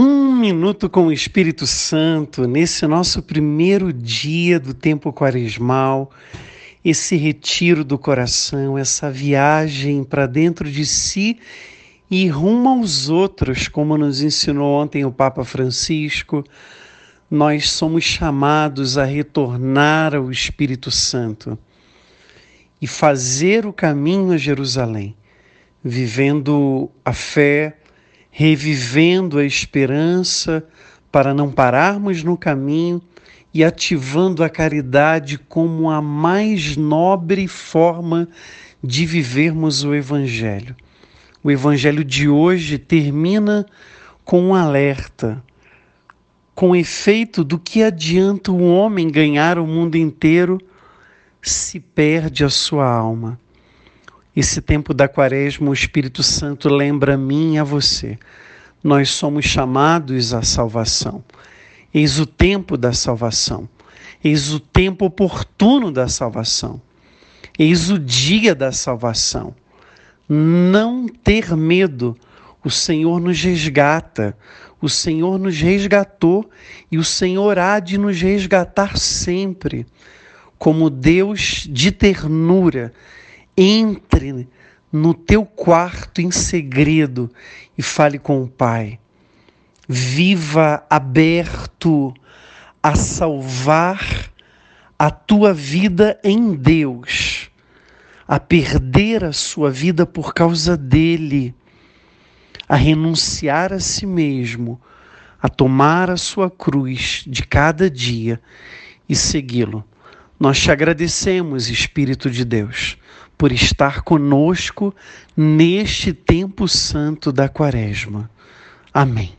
Um minuto com o Espírito Santo, nesse nosso primeiro dia do tempo quaresmal, esse retiro do coração, essa viagem para dentro de si e rumo aos outros, como nos ensinou ontem o Papa Francisco, nós somos chamados a retornar ao Espírito Santo e fazer o caminho a Jerusalém, vivendo a fé revivendo a esperança para não pararmos no caminho e ativando a caridade como a mais nobre forma de vivermos o Evangelho. O Evangelho de hoje termina com um alerta, com efeito do que adianta o homem ganhar o mundo inteiro se perde a sua alma. Esse tempo da quaresma, o Espírito Santo lembra a mim e a você. Nós somos chamados à salvação. Eis o tempo da salvação. Eis o tempo oportuno da salvação. Eis o dia da salvação. Não ter medo. O Senhor nos resgata. O Senhor nos resgatou e o Senhor há de nos resgatar sempre. Como Deus de ternura entre no teu quarto em segredo e fale com o Pai. Viva aberto a salvar a tua vida em Deus, a perder a sua vida por causa dele, a renunciar a si mesmo, a tomar a sua cruz de cada dia e segui-lo. Nós te agradecemos, Espírito de Deus por estar conosco neste tempo santo da Quaresma. Amém.